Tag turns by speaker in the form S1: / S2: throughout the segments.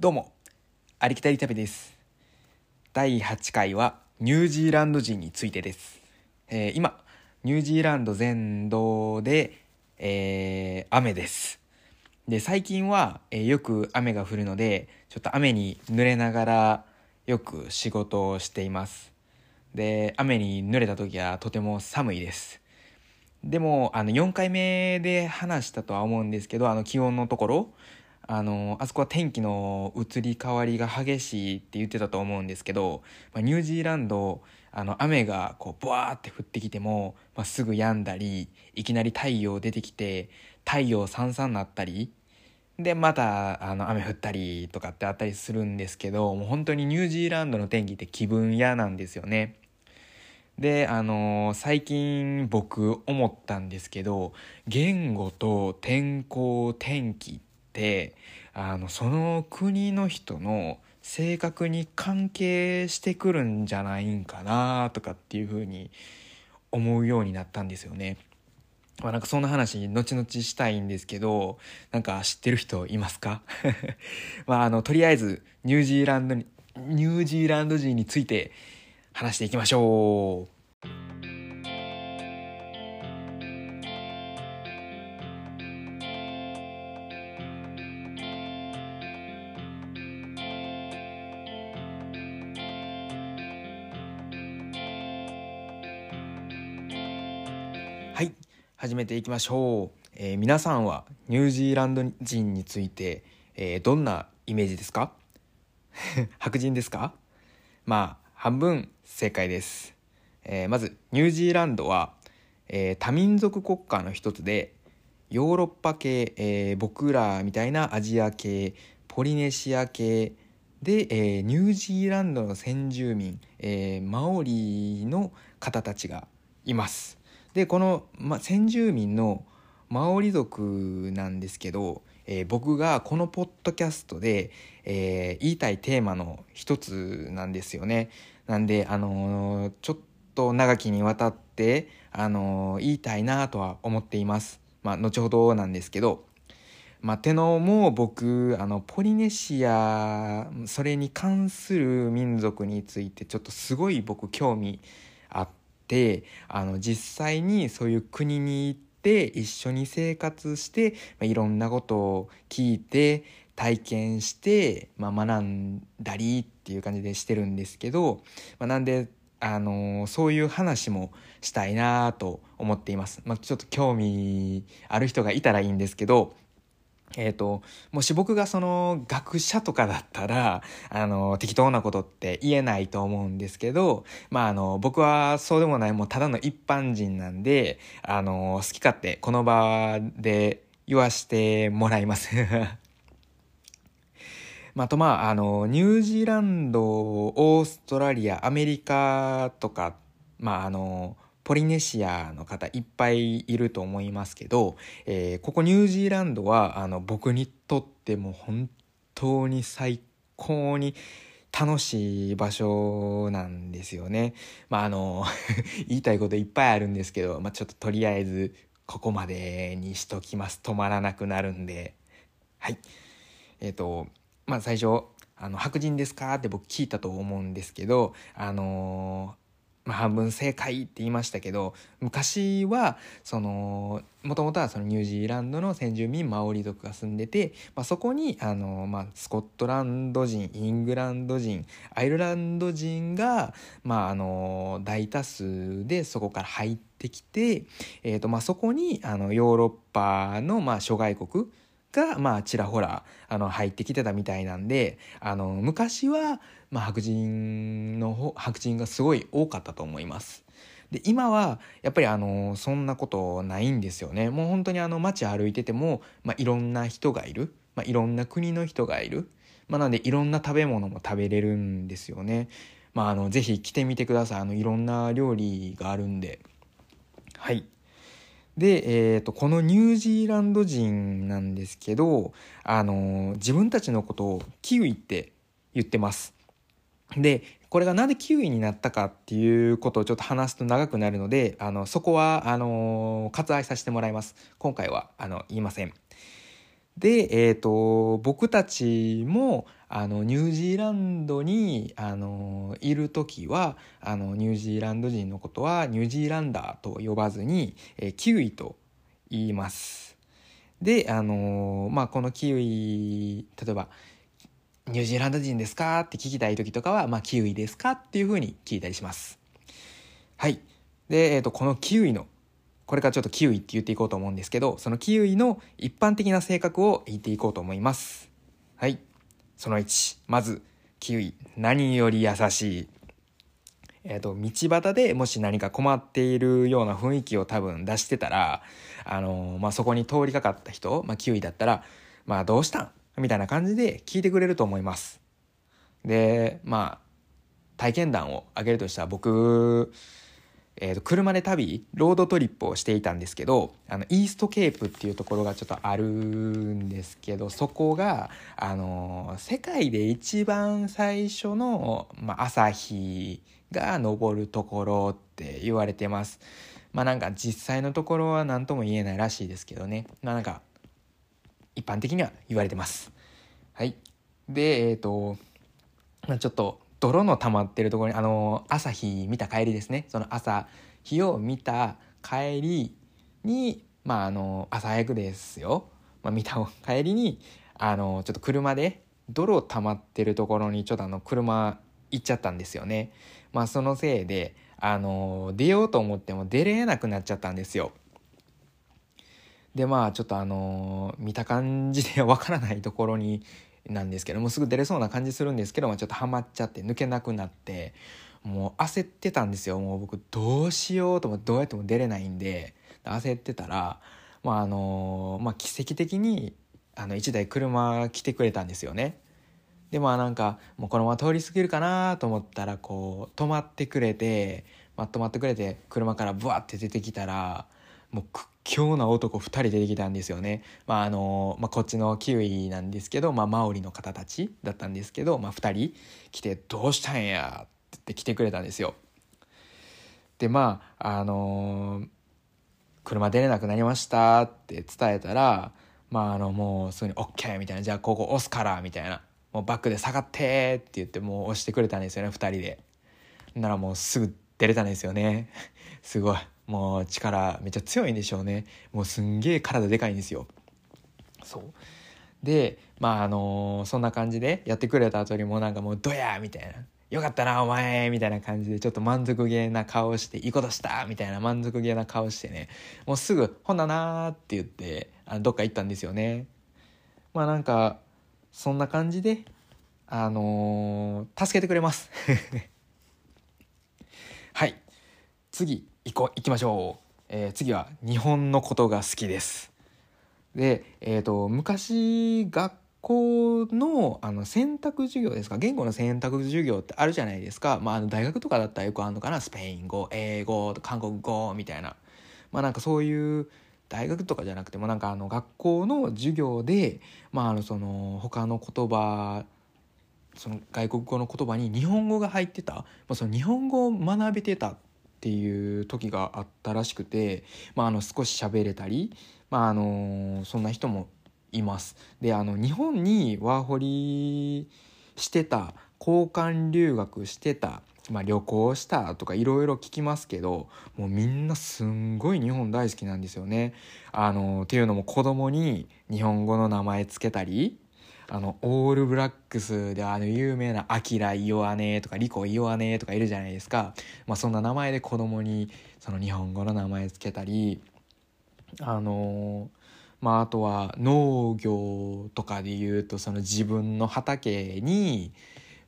S1: どうも、ありきたり旅です。第8回はニュージーランド人についてです。えー今、ニュージーランド全土で、えー雨です。で、最近は、えーよく雨が降るので、ちょっと雨に濡れながらよく仕事をしています。で、雨に濡れた時はとても寒いです。でも、あの、4回目で話したとは思うんですけど、あの、気温のところ、あの、あそこは天気の移り変わりが激しいって言ってたと思うんですけど、まあ、ニュージーランド、あの、雨がこう、ブワーって降ってきても、まあ、すぐ止んだり、いきなり太陽出てきて、太陽さんさんなったり、で、また、あの、雨降ったりとかってあったりするんですけど、もう本当にニュージーランドの天気って気分屋なんですよね。で、あの最近僕思ったんですけど、言語と天候、天気って、あの、その国の人の性格に関係してくるんじゃないんかなとかっていうふうに思うようになったんですよね。まあ、なんかそんな話後々したいんですけど、なんか知ってる人いますか？まああの、とりあえずニュージーランドに、ニュージーランド人について話していきましょう。始めていきましょう。えー皆さんはニュージーランド人について、えーどんなイメージですか？白人ですか？まあ、半分正解です。えーまず、ニュージーランドは、えー多民族国家の一つで、ヨーロッパ系、えー僕らみたいなアジア系、ポリネシア系で、えーニュージーランドの先住民、えーマオリの方たちがいます。でこの、ま、先住民のマオリ族なんですけど、えー僕がこのポッドキャストで、えー言いたいテーマの一つなんですよね。なんで、あのーちょっと長きにわたって、あの言いたいなとは思っています。まあ、後ほどなんですけど、まあ、てのも僕あのポリネシアそれに関する民族についてちょっとすごい僕興味あってあの実際にそういう国に行って一緒に生活して、まあ、いろんなことを聞いて体験して、まあ、学んだりっていう感じでしてるんですけど、まあ、なんであのそういう話もしたいなと思っています。まあ、ちょっと興味ある人がいたらいいんですけど、えー、ともし僕がその学者とかだったらあの適当なことって言えないと思うんですけど、まあ、あの僕はそうでもないもうただの一般人なんであの好き勝手この場で言わしてもらいます。ま、あとまああのニュージーランドオーストラリアアメリカとかまああのポリネシアの方いっぱいいると思いますけど、えーここニュージーランドはあの僕にとっても本当に最高に楽しい場所なんですよね。まああの 言いたいこといっぱいあるんですけど、まあ、ちょっととりあえずここまでにしときます。止まらなくなるんで。はい。えっ、とまあ最初あの白人ですか？って僕聞いたと思うんですけどあのまあ、半分正解って言いましたけど昔はそのもともとはそのニュージーランドの先住民マオリ族が住んでて、まあ、そこにあの、まあ、スコットランド人イングランド人アイルランド人が、まあ、あの大多数でそこから入ってきて、えーとまあ、そこにあのヨーロッパの、まあ、諸外国が、まあ、ちらほらあの入ってきてたみたいなんであの昔は、まあ、白人の白人がすごい多かったと思います。で今はやっぱりあのそんなことないんですよね。もう本当にあの街歩いてても、まあ、いろんな人がいる、まあ、いろんな国の人がいる、まあ、なんでいろんな食べ物も食べれるんですよね。まああのぜひ来てみてください。あのいろんな料理があるんで。はい。で、えー、とこのニュージーランド人なんですけどあの自分たちのことをキウイって言ってます。でこれがなんでキウイになったかっていうことをちょっと話すと長くなるのであのそこはあの割愛させてもらいます今回はあの言いませんで、えーと、僕たちもあのニュージーランドにあのいる時はあのニュージーランド人のことはニュージーランダーと呼ばずに、えー、キウイと言います。であのまあこのキウイ例えば「ニュージーランド人ですか?」って聞きたい時とかは「まあ、キウイですか?」っていうふうに聞いたりします。はいで、えーとこのキウイのこれからちょっとキウイって言っていこうと思うんですけど、そのキウイの一般的な性格を言っていこうと思います。はい。その1、まず、キウイ、何より優しい。えっ、ー、と、道端でもし何か困っているような雰囲気を多分出してたら、あのー、まあ、そこに通りかかった人、まあ、キウイだったら、まあ、どうしたん？みたいな感じで聞いてくれると思います。で、まあ、体験談を挙げるとしたら僕、えー、と車で旅ロードトリップをしていたんですけどあのイーストケープっていうところがちょっとあるんですけどそこが、あのー、世界で一番最初の、まあ、朝日が昇るところって言われてます。まあなんか実際のところは何とも言えないらしいですけどね。まあなんか一般的には言われてます。はい。で、えっ、ー、と、ま、ちょっと泥の溜まってるところにあの朝日見た帰りですねその朝日を見た帰りにまああの朝早くですよ、まあ、見た帰りにあのちょっと車で泥溜まってるところにちょっとあの車行っちゃったんですよねまあそのせいであの出ようと思っても出れなくなっちゃったんですよでまあちょっとあの見た感じでわからないところになんですけどもすぐ出れそうな感じするんですけどもちょっとハマっちゃって抜けなくなってもう焦ってたんですよもう僕どうしようと思ってどうやっても出れないんで焦ってたらまああのまあ奇跡的にあの1台車来てくれたんですよね。でまあなんかもうこのまま通り過ぎるかなと思ったらこう止まってくれて、まあ、止まってくれて車からブワッて出てきたらもう屈強な男2人出てきたんですよね。まああのまあ、こっちのキウイなんですけど、まあ、マオリの方たちだったんですけど、まあ、2人来て「どうしたんや」って言って来てくれたんですよ。でまああのー、車出れなくなりましたって伝えたら、まあ、あのもうすぐに OK みたいな「じゃあここ押すから」みたいな「もうバックで下がって」って言ってもう押してくれたんですよね2人で。ならもうすぐ出れたんですよね すごい。もう力めっちゃ強いんでしょうねもうすんげえ体でかいんですよそうでまああのー、そんな感じでやってくれた後にもなんかもう「ドヤ!」みたいな「よかったなお前!」みたいな感じでちょっと満足げな顔して「いいことした!」みたいな満足げな顔してねもうすぐ「ほんなな」って言ってあのどっか行ったんですよねまあなんかそんな感じであのー、助けてくれます はい次行こう行きましょう、えー、次は日本のことが好きです。でえ、ー、と昔学校のあの選択授業ですか？言語の選択授業ってあるじゃないですか、まあ、あの大学とかだったらよくあるのかな？スペイン語英語韓国語みたいな。まあなんかそういう大学とかじゃなくてもなんかあの学校の授業でまああのその他の言葉その外国語の言葉に日本語が入ってた、まあ、その日本語を学べてた。っていう時があったらしくて、まあ、あの少し喋れたり、まあ、あのそんな人もいます。であの日本にワーホリしてた交換留学してた、まあ、旅行したとかいろいろ聞きますけどもうみんなすんごい日本大好きなんですよね。あのっていうのも子供に日本語の名前つけたりあのオールブラックスであの有名なアキライオアネとかリコイオアネとかいるじゃないですか、まあ、そんな名前で子供にその日本語の名前つけたりあのまああとは農業とかで言うとその自分の畑に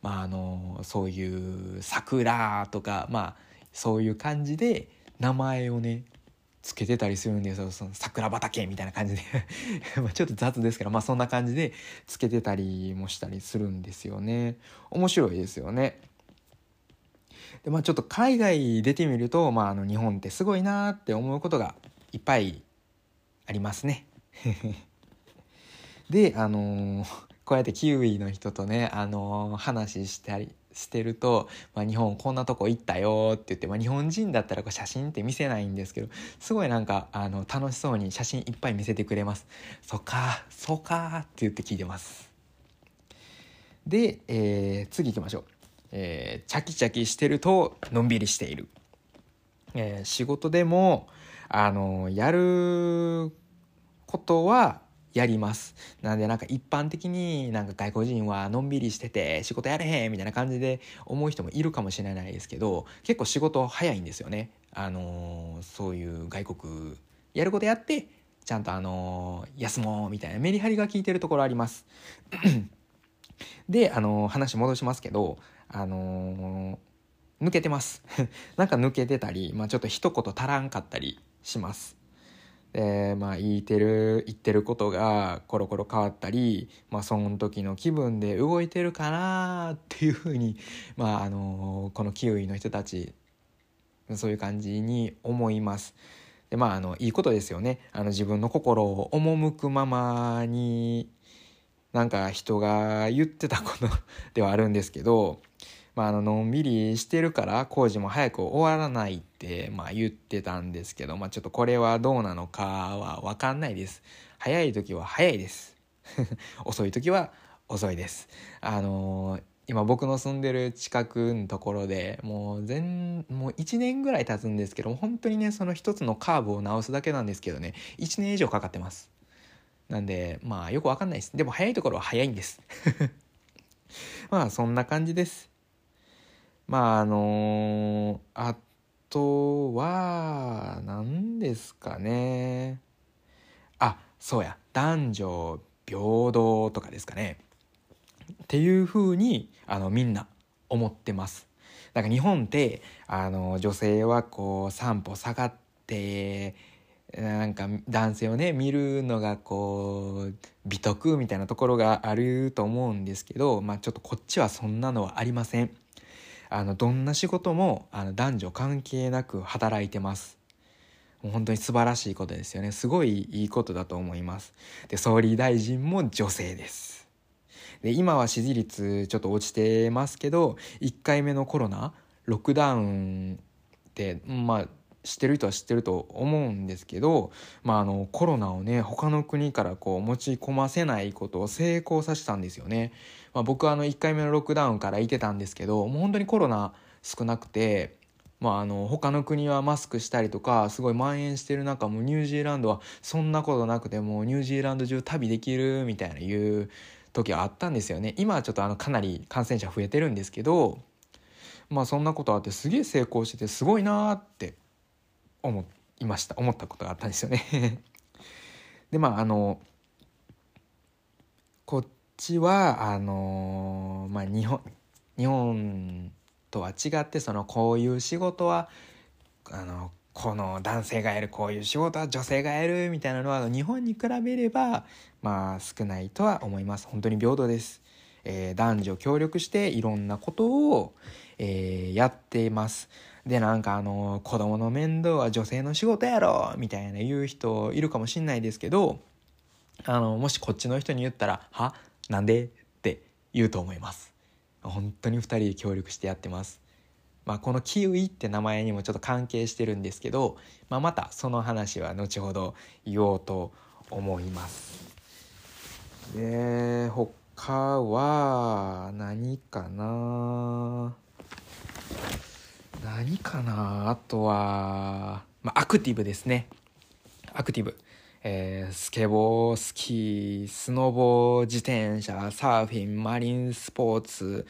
S1: まああのそういう桜とかまあそういう感じで名前をねつけてたりするんですよ。その桜畑みたいな感じで。まちょっと雑ですけどまあそんな感じでつけてたりもしたりするんですよね。面白いですよね。でまあちょっと海外出てみると、まあ、あの日本ってすごいなって思うことがいっぱいありますね。であのー、こうやってキウイの人とね、あのー、話したりしてると、まあ、日本こんなとこ行ったよって言って、まあ、日本人だったらこう写真って見せないんですけどすごいなんかあの楽しそうに写真いっぱい見せてくれます。そっかそうかって言って聞いてます。で、えー、次行きましょう、えー、チャキチャキしてるとのんびりしている、えー、仕事でもあのやることはやります。なんでなんか一般的になんか外国人はのんびりしてて仕事やれへんみたいな感じで思う人もいるかもしれないですけど結構仕事早いんですよね。あのー、そういう外国やることやってちゃんとあのー、休もうみたいなメリハリが効いてるところあります。で、あのー、話戻しますけど、あの抜けてます。なんか抜けてたり、まあ、ちょっと一言足らんかったりします。でまあ言ってる言ってることがコロコロ変わったり、まあ、その時の気分で動いてるかなっていうふうに、まあ、あのこのキウイの人たちそういう感じに思います。でまああのいいことですよねあの自分の心を赴くままになんか人が言ってたことではあるんですけどまあ、あののんびりしてるから工事も早く終わらないって、まあ、言ってたんですけど、まあ、ちょっとこれはどうなのかは分かんないです。早い時は早いです。遅い時は遅いです。あのー、今僕の住んでる近くのところでもう全もう1年ぐらい経つんですけど本当にねその一つのカーブを直すだけなんですけどね1年以上かかってますなんでまあよくわかんないですでも早いところは早いんです まあそんな感じですまああのあとは何ですかねあそうや男女平等とかですかねっていうふうにあのみんな思ってます。だか日本ってあの女性はこう散歩下がってなんか男性をね見るのがこう美徳みたいなところがあると思うんですけどまあちょっとこっちはそんなのはありません。あのどんな仕事もあの男女関係なく働いてます。もう本当に素晴らしいことですよね。すごいいいことだと思います。で総理大臣も女性です。で今は支持率ちょっと落ちてますけど1回目のコロナロックダウンってまあ知ってる人は知ってると思うんですけど、まあ、あのコロナをね他の国からこう持ち込ませないことを成功させたんですよね。まあ、僕はあの1回目のロックダウンからいてたんですけどもう本当にコロナ少なくて。まあ、あの他の国はマスクしたりとかすごい蔓延してる中もニュージーランドはそんなことなくてもニュージーランド中旅できるみたいないう時はあったんですよね今はちょっとあのかなり感染者増えてるんですけどまあそんなことあってすげえ成功しててすごいなーって思いました思ったことがあったんですよね でまああのこっちはあのまあ日本日本とは違ってそのこういう仕事はあのこの男性がやるこういう仕事は女性がやるみたいなのは日本に比べればまあ少ないとは思います。本当に平等です、えー、男女協力していろんなことを、えー、やっています。でなんかあの子供の面倒は女性の仕事やろみたいな言う人いるかもしんないですけどあのもしこっちの人に言ったら「は？なんで?」って言うと思います本当に2人で協力してやってますまあ、このキウイって名前にもちょっと関係してるんですけど、まあ、またその話は後ほど言おうと思いますで他は何かな？何かな？あとは、まあ、アクティブですね。アクティブ。えー、スケボー、スキー、スノボー、自転車、サーフィン、マリンスポーツ、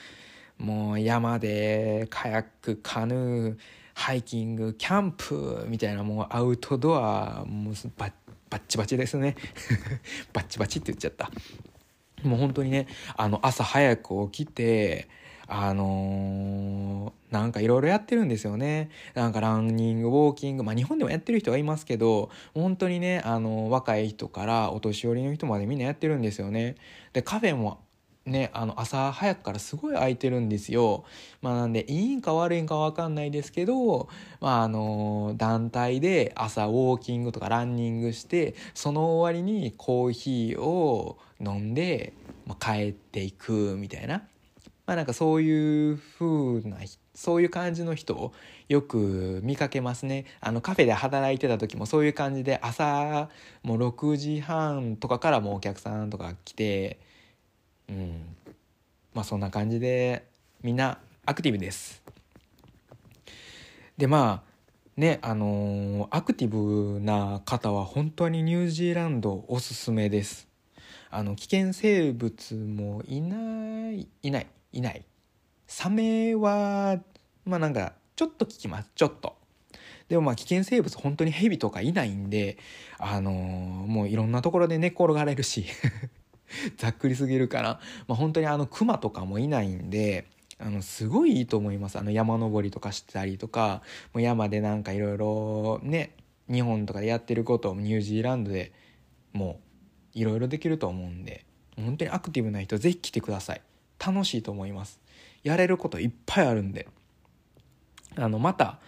S1: もう山でカヤック、カヌー、ハイキング、キャンプみたいなもうアウトドア、もうバッバッチバチですね。バッチバチって言っちゃった。もう本当にね、あの朝早く起きて、あのー、なんかいろいろやってるんですよね。なんかランニング、ウォーキング、まあ日本でもやってる人はいますけど、本当にね、あの、若い人からお年寄りの人までみんなやってるんですよね。で、カフェもね、あの朝早くからすごい空いてるんですよ。まあなんでいいんか悪いんかわかんないですけど、まああの団体で朝ウォーキングとかランニングして、その終わりにコーヒーを飲んで、まあ、帰っていくみたいな。まあなんかそういう風なそういう感じの人をよく見かけますね。あのカフェで働いてた時もそういう感じで朝もう6時半とかからもお客さんとか来てうん。まあそんな感じでみんなアクティブです。でまあねあのー、アクティブな方は本当にニュージーランドおすすめです。あの危険生物もいないいない。いない。サメはまあなんかちょっと聞きます。ちょっと。でもまあ危険生物本当にヘビとかいないんであのー、もういろんなところで寝転がれるし ざっくりすぎるかな、まあ、本当にあのクマとかもいないんであのすごいいいと思います。あの山登りとかしてたりとかもう山でなんかいろいろね日本とかでやってることをニュージーランドでもういろいろできると思うんで本当にアクティブな人是非来てください。楽しいと思います。やれることいっぱいあるんで。あのまた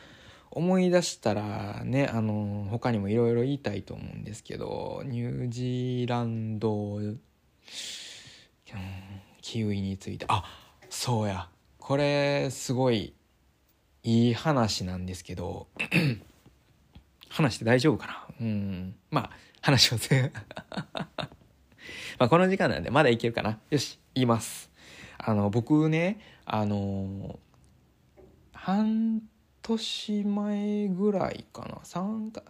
S1: 思い出したらねあの他にもいろいろ言いたいと思うんですけどニュージーランド、キウイについて。あそうや。これすごいいい話なんですけど 話して大丈夫かな？うん。まあ話しますまあこの時間なんでまだいけるかな？よし言います。あの僕ねあの半年前ぐらいかな。3か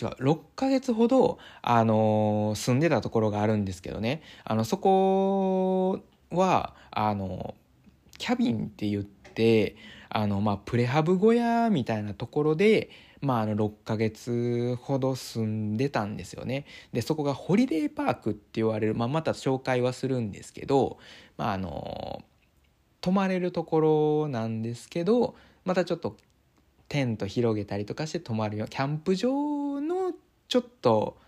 S1: 違う6ヶ月ほど、あの住んでたところがあるんですけどね。あのそこはあのキャビンって言ってあの、まあ、プレハブ小屋みたいなところで、まあ、あの6ヶ月ほど住んでたんですよね。でそこがホリデーパークって言われる、まあ、また紹介はするんですけど、まあ、あの泊まれるところなんですけどまたちょっとテント広げたりとかして泊まるよキャンプ場のちょっと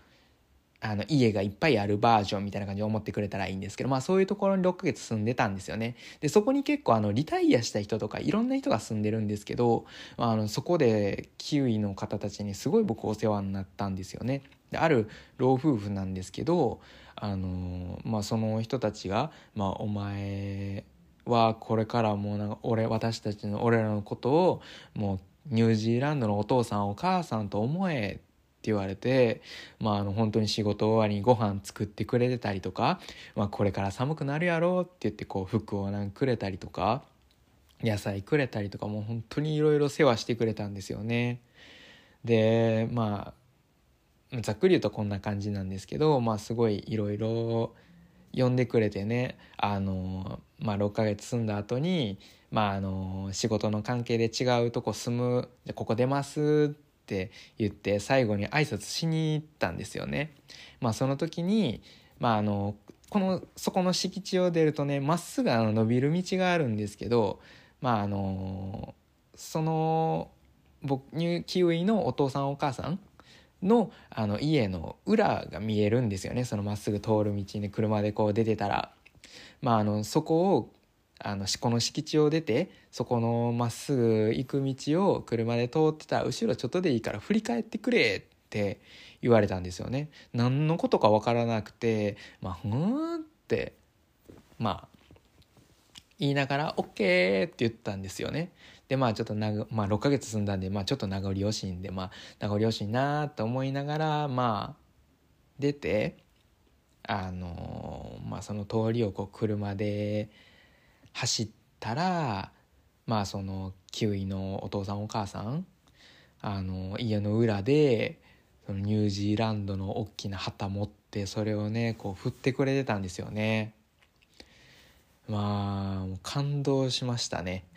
S1: あの家がいっぱいあるバージョンみたいな感じで思ってくれたらいいんですけどまあそういうところに6ヶ月住んでたんですよね。でそこに結構あのリタイアした人とかいろんな人が住んでるんですけどあのそこでキウイの方たちにすごい僕お世話になったんですよね。である老夫婦なんですけどあのまあその人たちが「まあ、お前はこれからもうなんか俺私たちの俺らのことをもうニュージーランドのお父さんお母さんと思え」っ言われて、まあ、あの本当に仕事終わりにご飯作ってくれてたりとか、まあ、これから寒くなるやろって言ってこう服をなんかくれたりとか野菜くれたりとかもう本当にいろいろ世話してくれたんですよね。でまあざっくり言うとこんな感じなんですけど、まあ、すごいいろいろ呼んでくれてねあの、まあ、6ヶ月住んだ後にまああの仕事の関係で違うとこ住むここ出ますってって言って最後に挨拶しに行ったんですよね。まあ、その時に、まあ、あのこのそこの敷地を出るとねまっすぐあの伸びる道があるんですけど、まあ、あのその僕キウイのお父さんお母さんのあの家の裏が見えるんですよねそのまっすぐ通る道に車でこう出てたら。まあ、あのそこをあのこの敷地を出てそこのまっすぐ行く道を車で通ってた後ろちょっとでいいから振り返ってくれって言われたんですよね。何のことか分からなくてまあふーんってまあ言いながら OK って言ったんですよね。でまあちょっとなまあ、6ヶ月住んだんで、まあ、ちょっと名残惜しいんで、まあ、名残惜しいなと思いながらまあ出てあのまあその通りをこう車で走ったらまあそのキウイのお父さんお母さんあの家の裏でそのニュージーランドの大きな旗持ってそれをねこう振ってくれてたんですよね。まあ感動しましたね。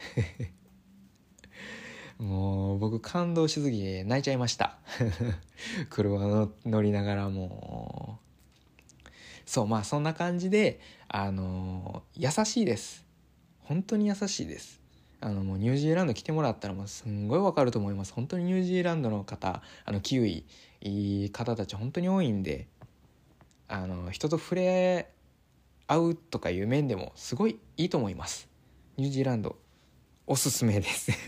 S1: もう僕感動しすぎて泣いちゃいました。車の乗りながらも。そうまあそんな感じであの優しいです。本当に優しいです。あのもうニュージーランド来てもらったらもうすんごいわかると思います。本当にニュージーランドの方あのキウイいい方たち本当に多いんであの人と触れ合うとかいう面でもすごいいいと思います。ニュージーランドおすすめです。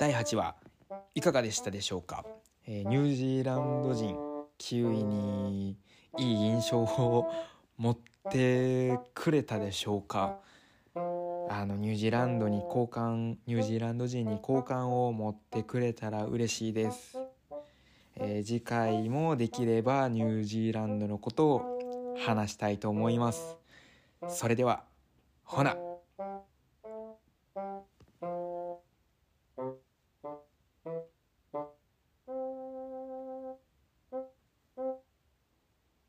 S1: 第8話いかがでしたでしょうか、えー、ニュージーランド人キウイにいい印象を持ってくれたでしょうか？あのニュージーランドに交換ニュージーランド人に交換を持ってくれたら嬉しいです、えー、次回もできればニュージーランドのことを話したいと思います。それではほな。